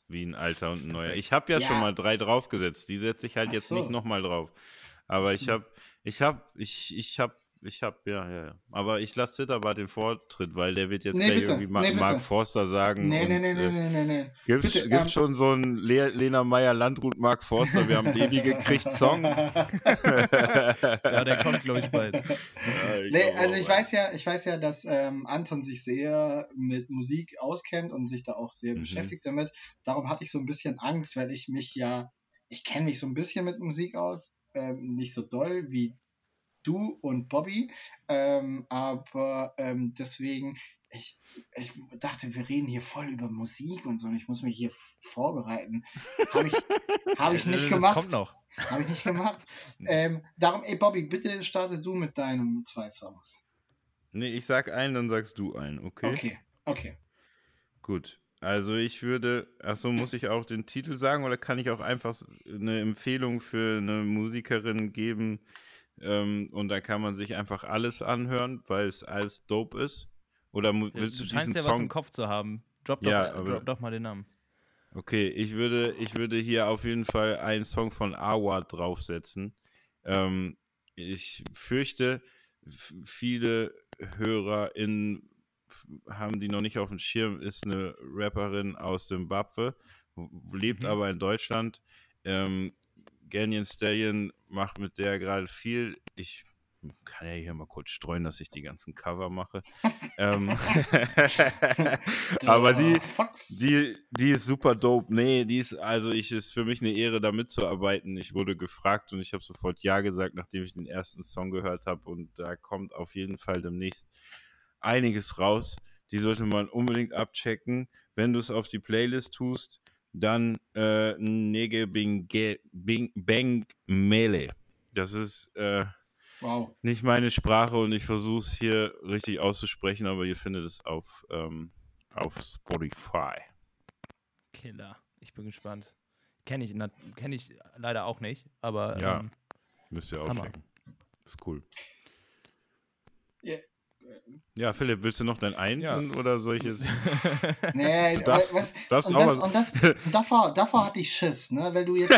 Wie ein alter und ein neuer. Ich habe ja, Ja. schon mal drei draufgesetzt. Die setze ich halt Ach jetzt so. nicht nochmal drauf. Aber ich habe, ich habe, ich, ich habe ich hab, ja, ja, ja. Aber ich lasse Zitterbart den Vortritt, weil der wird jetzt Nee, gleich bitte. irgendwie Ma Nee. Mark Forster sagen. Nee, und, nee, nee, nee, äh, nee, nee, nee. Gibt's, Bitte, gibt's ähm, schon so einen Le Lena Meyer Landrut Mark Forster, wir haben Baby gekriegt Song? <laughs> Ja, der kommt, glaube ich, bald. <laughs> Ja, ich Nee, glaub also ich weiß ja, ich weiß ja, dass ähm, Anton sich sehr mit Musik auskennt und sich da auch sehr Mhm. beschäftigt damit. Darum hatte ich so ein bisschen Angst, weil ich mich ja, ich kenne mich so ein bisschen mit Musik aus, ähm, nicht so doll wie du und Bobby, ähm, aber ähm, deswegen, ich, ich dachte, wir reden hier voll über Musik und so und ich muss mich hier vorbereiten. Habe ich, hab ich <laughs> nicht das gemacht. kommt noch. Habe ich nicht gemacht. <laughs> ähm, darum, ey Bobby, bitte starte du mit deinen zwei Songs. Nee, ich sag einen, dann sagst du einen, okay? Okay, okay. Gut. Also ich würde, achso, muss ich auch den Titel sagen oder kann ich auch einfach eine Empfehlung für eine Musikerin geben ähm, und da kann man sich einfach alles anhören, weil es alles dope ist? Oder Du willst du scheinst diesen ja was im Song? Kopf zu haben. Drop doch, Ja, drop doch mal den Namen. Okay, ich würde, ich würde hier auf jeden Fall einen Song von Awa draufsetzen. Ähm, ich fürchte, viele HörerInnen haben die noch nicht auf dem Schirm, ist eine Rapperin aus Zimbabwe, lebt Mhm. aber in Deutschland. Ähm, Ganyan Stallion macht mit der gerade viel. Ich kann ja hier mal kurz streuen, dass ich die ganzen Cover mache. <laughs> ähm, aber die, Fox. die, die ist super dope. Nee, die ist, also ich ist für mich eine Ehre, da mitzuarbeiten. Ich wurde gefragt und ich habe sofort Ja gesagt, nachdem ich den ersten Song gehört habe. Und da kommt auf jeden Fall demnächst einiges raus. Die sollte man unbedingt abchecken. Wenn du es auf die Playlist tust, dann äh, Nege Bing, Bing Bang Mele. Das ist äh, wow. nicht meine Sprache und ich versuche es hier richtig auszusprechen, aber ihr findet es auf, ähm, auf Spotify. Killer. Ich bin gespannt. Kenne ich, kenn ich leider auch nicht, aber Ja. ähm, Müsst ihr auschecken. Ist cool. Ja. Ja, Philipp, willst du noch dein einen Ja. oder jetzt? <laughs> Nee, Du darfst, was, darfst und, auch das, und, das, und davor, davor hatte ich Schiss, ne? Weil du jetzt.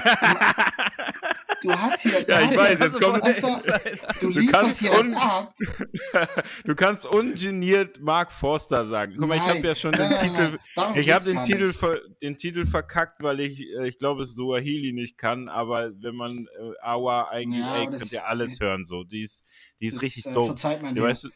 Du hast hier. Du Ja, ich hast weiß, jetzt kommt- du, du kannst hier un- ab. <laughs> Du kannst ungeniert Mark Forster sagen. Guck mal, ich habe ja schon den nein, Titel. nein, Ich habe den Titel, ver, den Titel verkackt, weil ich, äh, ich glaube, es Suahili nicht kann, aber wenn man äh, Awa eingibt, Ja, ey, könnt ihr alles hören so. Die ist, die ist Das, richtig äh, dope. Verzeiht man dir. weißt du,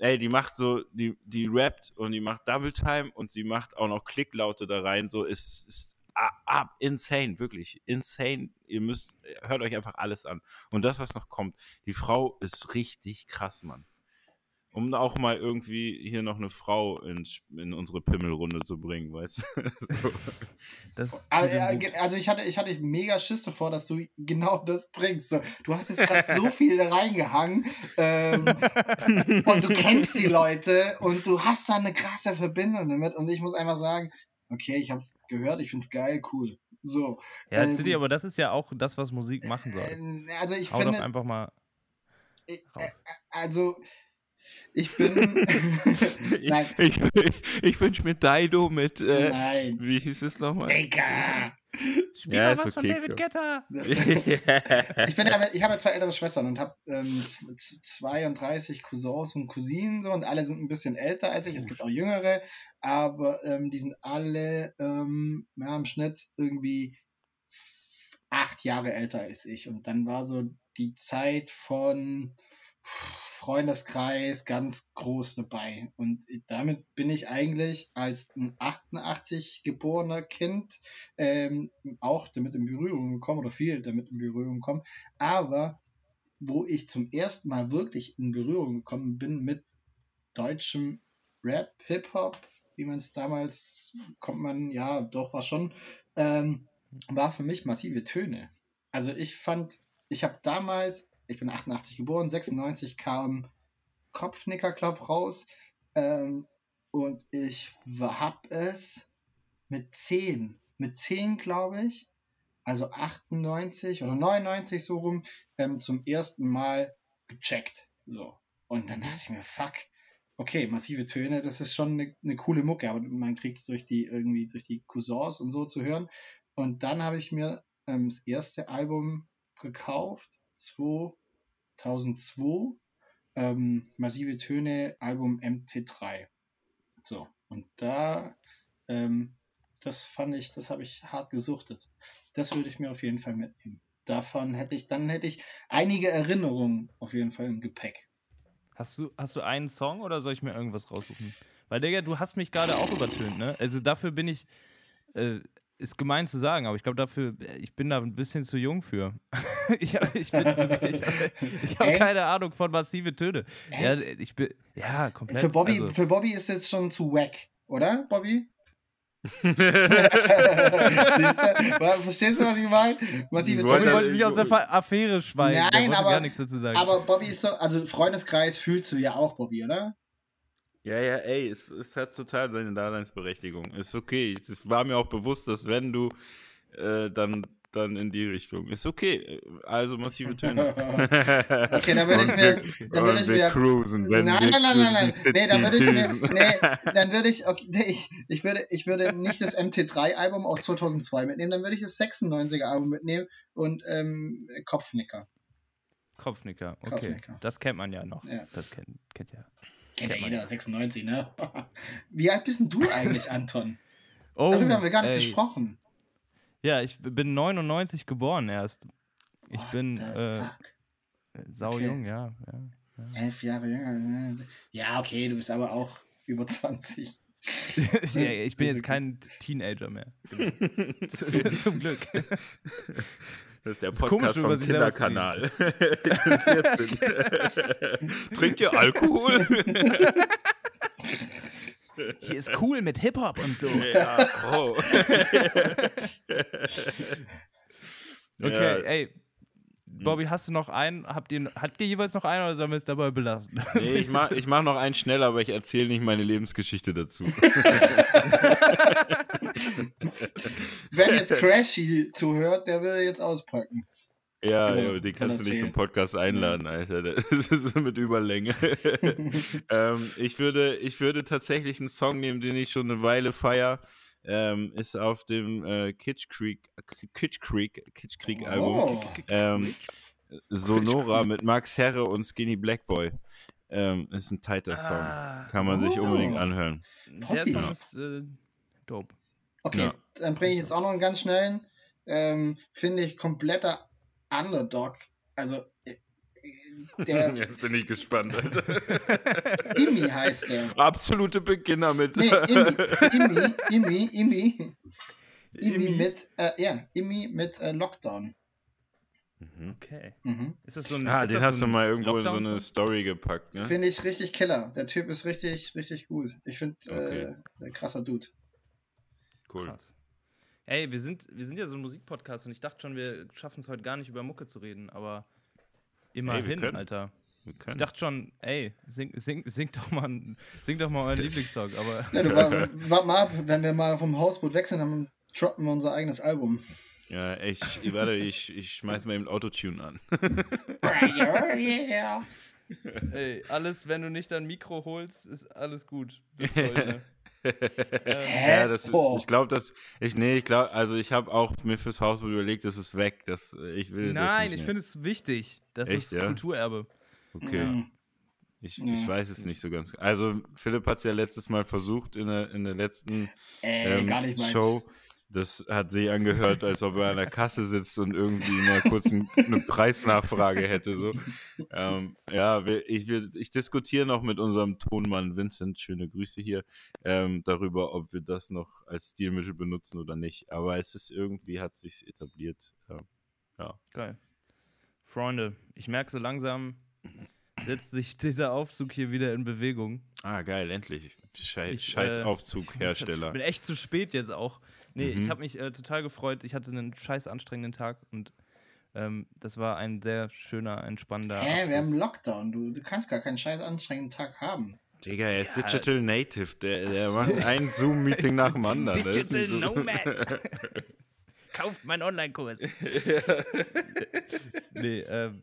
ey, die macht so, die, die rappt und die macht Double Time und sie macht auch noch Klicklaute da rein. So ist, ist ah, insane, wirklich. Insane. Ihr müsst, hört euch einfach alles an. Und das, was noch kommt, die Frau ist richtig krass, Mann. Um auch mal irgendwie hier noch eine Frau in, in unsere Pimmelrunde zu bringen, weißt du? <laughs> so. Also, also ich hatte, ich hatte mega Schiss davor, dass du genau das bringst. Du hast jetzt gerade so viel da reingehangen ähm, <laughs> und du kennst die Leute und du hast da eine krasse Verbindung damit und ich muss einfach sagen, okay, ich habe es gehört, ich finde es geil, cool. So. Ja, ähm, Ziddy, aber das ist ja auch das, was Musik machen soll. ähm, Also ich Hau doch finde, einfach mal äh, raus. also ich bin, <laughs> nein, ich ich, ich wünsche mir Dido mit, äh, nein, wie hieß es nochmal? Digga. Spiel Ja, mal was von okay, David komm. Guetta. Ich, bin ich habe ja zwei ältere Schwestern und habe ähm, z- z- 32 Cousins und Cousinen so und alle sind ein bisschen älter als ich. Es gibt auch jüngere, aber ähm, die sind alle ähm, ja, im Schnitt irgendwie acht Jahre älter als ich. Und dann war so die Zeit von Freundeskreis ganz groß dabei. Und damit bin ich eigentlich als ein 88 geborener Kind ähm, auch damit in Berührung gekommen oder viel damit in Berührung gekommen. Aber wo ich zum ersten Mal wirklich in Berührung gekommen bin mit deutschem Rap, Hip-Hop, wie man es damals, kommt man, ja, doch, war schon, ähm, war für mich massive Töne. Also ich fand, ich habe damals, ich bin 88 geboren, 96 kam Kopfnicker raus ähm, und ich habe es mit 10, mit 10 glaube ich, also 98 oder 99 so rum, ähm, zum ersten Mal gecheckt. So. Und dann dachte ich mir, fuck, okay, massive Töne, das ist schon eine, eine coole Mucke, aber man kriegt es durch die irgendwie durch die Cousins und so zu hören. Und dann habe ich mir ähm, das erste Album gekauft, 2002, ähm, Massive Töne, Album MT3. So, und da, ähm, das fand ich, das habe ich hart gesuchtet. Das würde ich mir auf jeden Fall mitnehmen. Davon hätte ich, dann hätte ich einige Erinnerungen auf jeden Fall im Gepäck. Hast du, hast du einen Song oder soll ich mir irgendwas raussuchen? Weil, Digga, du hast mich gerade auch übertönt, ne? Also dafür bin ich, äh, ist gemein zu sagen, aber ich glaube dafür, ich bin da ein bisschen zu jung für. ich habe ich ich hab, keine Ahnung von massive Töne. Ja, Echt? ich bin, ja, komplett. Für Bobby, also, für Bobby ist jetzt schon zu wack, oder, Bobby? <laughs> Siehst du? Verstehst du, was ich meine? Massive Ich Bobby Töne. wollte mich aus der Affäre schweigen. Nein, wollte aber- gar nichts dazu sagen. Aber Bobby ist so, also Freundeskreis fühlst du ja auch, Bobby, oder? Ja, ja, ey, es, es hat total seine Daseinsberechtigung. Ist okay. Es war mir auch bewusst, dass wenn du äh, dann, dann in die Richtung. Ist okay. Also massive Töne. <laughs> Okay, dann würde ich mir, dann würde ich mir, cruisen, wenn nein, nein, nein, nein, nein, nee, dann würde ich mir, <laughs> nee, dann würde ich, okay, nee, ich, ich würde, ich würde nicht das MT3-Album aus 2002 mitnehmen, dann würde ich das 96er-Album mitnehmen und ähm, Kopfnicker. Kopfnicker, okay. Kopfnicker. Das kennt man ja noch. Ja. Das kennt, kennt ja. Kennt ja jeder, ja. 96, ne? <laughs> Wie alt bist denn du eigentlich, Anton? <laughs> Oh, Darüber haben wir gar nicht ey. gesprochen. Ja, ich bin 99 geboren erst. Ich What bin the äh, fuck? sau Okay. jung, ja. ja. Elf Jahre jünger. ne? Ja, okay, du bist aber auch über 20. <laughs> ja, ich bin jetzt kein Teenager mehr. Zu- Zum Glück. Das ist der ist komisch, Podcast vom Kinderkanal. 14. <laughs> Trinkt ihr Alkohol? Hier ist cool mit Hip-Hop und so. ja, oh. <laughs> Okay, Ja. ey. Bobby, hast du noch einen? Habt ihr, habt ihr jeweils noch einen oder sollen wir es dabei belassen? Nee, ich mach, ich mach noch einen schnell, aber ich erzähle nicht meine Lebensgeschichte dazu. <laughs> <laughs> Wenn jetzt Crashy zuhört, der würde jetzt auspacken. Ja, Also, ja, den kannst du nicht zum Podcast einladen, Alter. Das ist mit Überlänge. <laughs> ähm, ich, würde, ich würde tatsächlich einen Song nehmen, den ich schon eine Weile feier. Ähm, ist auf dem äh, Kitsch Creek, Kitsch Creek, Kitsch Creek Album. Oh. Ähm, Sonora mit Max Herre und Skinny Blackboy. Ähm, ist ein tighter Song. Ah, Kann man sich Oh. unbedingt anhören. der Poppy. Song ist äh, dope. Okay, Ja. dann bringe ich jetzt auch noch einen ganz schnellen. Ähm, Finde ich kompletter Underdog. Also, äh, der <laughs> Jetzt bin ich gespannt. <laughs> Alter. Imi heißt der. Absolute Beginner mit. Nee, Imi, <laughs> Imi, Imi, Imi. Imi mit, äh, ja, Imi mit äh, Lockdown. Mhm. Okay. Mhm. Ist das so ein. Ah, ist den das hast so du mal irgendwo in so eine Story gepackt, ne? Finde ich richtig killer. Der Typ ist richtig, richtig gut. Ich finde, Okay. äh, ein krasser Dude. Cool. Krass. Ey, wir sind, wir sind ja so ein Musikpodcast und ich dachte schon, wir schaffen es heute gar nicht über Mucke zu reden, aber immerhin, können. Alter. Ich dachte schon, ey, sing, sing, sing, doch, mal, <laughs> sing doch mal euren Lieblingssong, aber. <laughs> Ja, du, warte wart mal ab, wenn wir mal vom Hausboot wechseln, dann droppen wir unser eigenes Album. Ja, ich, ich warte, ich, ich schmeiß mal eben Autotune an. yeah. Ey, alles, wenn du nicht dein Mikro holst, ist alles gut. Das <laughs> Goldene. Ähm, Hä? Ja, das, Oh. ich glaube, dass ich nee, ich glaube, also ich habe auch mir fürs Haus überlegt, das ist weg, das ich will das nein, nicht ich finde es wichtig. Das Echt, ist ja? Kulturerbe. Okay, Mhm. ich, Ja. ich weiß es nicht so ganz. Also Philipp hat es ja letztes Mal versucht in der, in der letzten Ey, ähm, gar nicht meins. Show. Das hat sich angehört, als ob er an der Kasse sitzt und irgendwie mal kurz ein, eine Preisnachfrage hätte. So. Ähm, ja, ich, wir, ich diskutiere noch mit unserem Tonmann Vincent, schöne Grüße hier, ähm, darüber, ob wir das noch als Stilmittel benutzen oder nicht. Aber es ist irgendwie, hat sich etabliert. Ja. Geil. Freunde, ich merke so langsam, setzt sich dieser Aufzug hier wieder in Bewegung. Ah, geil, endlich. Schei Ich, scheiß äh, Aufzughersteller. <laughs> Ich bin echt zu spät jetzt auch. Nee, Mhm. ich habe mich äh, total gefreut. Ich hatte einen scheiß anstrengenden Tag und ähm, das war ein sehr schöner, entspannender. Hä, wir haben Abschluss. Lockdown. Du, du kannst gar keinen scheiß anstrengenden Tag haben. Digga, er ist Ja. Digital Native. Der, der Ach macht ein Zoom-Meeting nach dem anderen. Digital so- Nomad. <laughs> Kauft meinen Online-Kurs. <laughs> nee, ähm.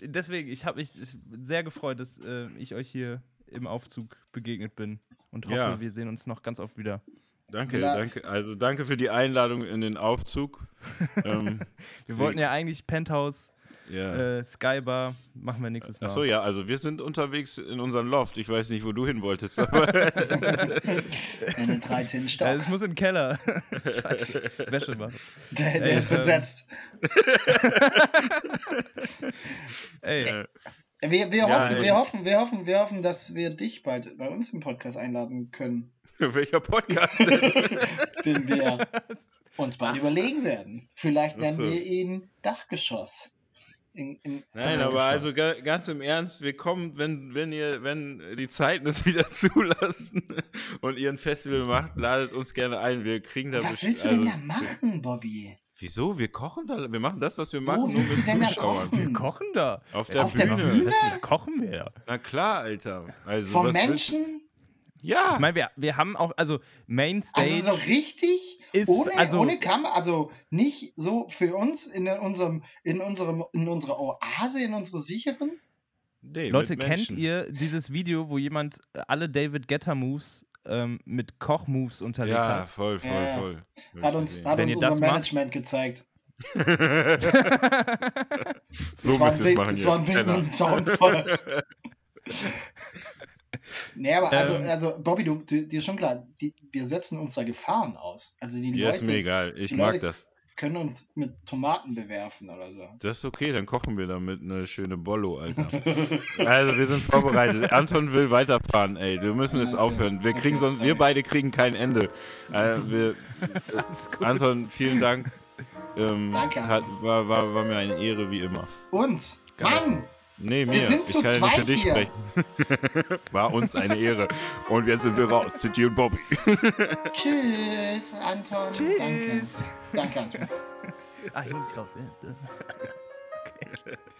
Deswegen, ich habe mich sehr gefreut, dass äh, ich euch hier im Aufzug begegnet bin und hoffe, Ja. wir sehen uns noch ganz oft wieder. Danke, La- danke. Also danke für die Einladung in den Aufzug. ähm, <laughs> Wir wollten ja eigentlich Penthouse Ja. Äh, Skybar machen wir nächstes Mal. Achso, ja, also wir sind unterwegs in unserem Loft. Ich weiß nicht, wo du hin wolltest. Aber <laughs> In den 13. Ja, Stock. ich muss in den Keller. <laughs> Scheiße. Wäsche machen. Der, der ist ähm, besetzt. Ey, Wir, wir, Ja, hoffen, ey. wir, hoffen, wir, hoffen, wir hoffen, dass wir dich bald bei uns im Podcast einladen können, <laughs> welcher Podcast? <laughs> den wir uns bald überlegen werden. Vielleicht nennen wir ihn Dachgeschoss. In, in, Nein, aber also ga, ganz im Ernst, wir kommen, wenn, wenn ihr, wenn die Zeiten es <laughs> wieder zulassen und ihr ein Festival macht, ladet uns gerne ein. Wir kriegen da Was willst du also, denn da machen, Bobby? Wieso? Wir kochen da, wir machen das, was wir machen, Wo nur willst mit du denn da Zuschauern. kochen? wir kochen da. Auf der Auf der Bühne. Bühne? Festival kochen wir ja. Na klar, Alter. Also, Vom was willst- Menschen? Ja. Ich meine, wir, wir haben auch, also Mainstage. Also so richtig? Ist- ohne, also- ohne Kamera? Also nicht so für uns in unserem, in unserem, in unserer Oase, in unserer sicheren? nee, Leute, mit kennt ihr dieses Video, wo jemand alle David Guetta Moves ähm, mit Koch-Moves unterlegt Ja, hat? voll, voll, Ja, ja. voll. Hat uns, hat Wenn uns das unser macht- Management gezeigt. <laughs> so Es war ein, machen es jetzt. war ein Wink und ein Zaunfall. <laughs> nee, aber also, Ähm. also Bobby, du, du, dir ist schon klar, die, wir setzen uns da Gefahren aus. Also die Ja, ist mir Leute egal. Ich mag Leute- das. können uns mit Tomaten bewerfen oder so. Das ist okay, dann kochen wir damit eine schöne Bollo, Alter. <laughs> also, wir sind vorbereitet. Anton will weiterfahren, ey. Wir müssen jetzt aufhören. Wir Okay, kriegen sonst, sorry. wir beide kriegen kein Ende. Äh, wir. <laughs> Anton, vielen Dank. Ähm, Danke, Hat, Anton. war, war, war mir eine Ehre, wie immer. Uns! Geil. Mann! Nee, mir. sind ich zu kann ja nicht für zweit dich hier. sprechen. <laughs> war uns eine Ehre. Und jetzt sind wir raus. City und Bobby. <laughs> Tschüss, Anton. Danke. Tschüss. Danke, Anton. Ah, ich muss raus. ja. <laughs>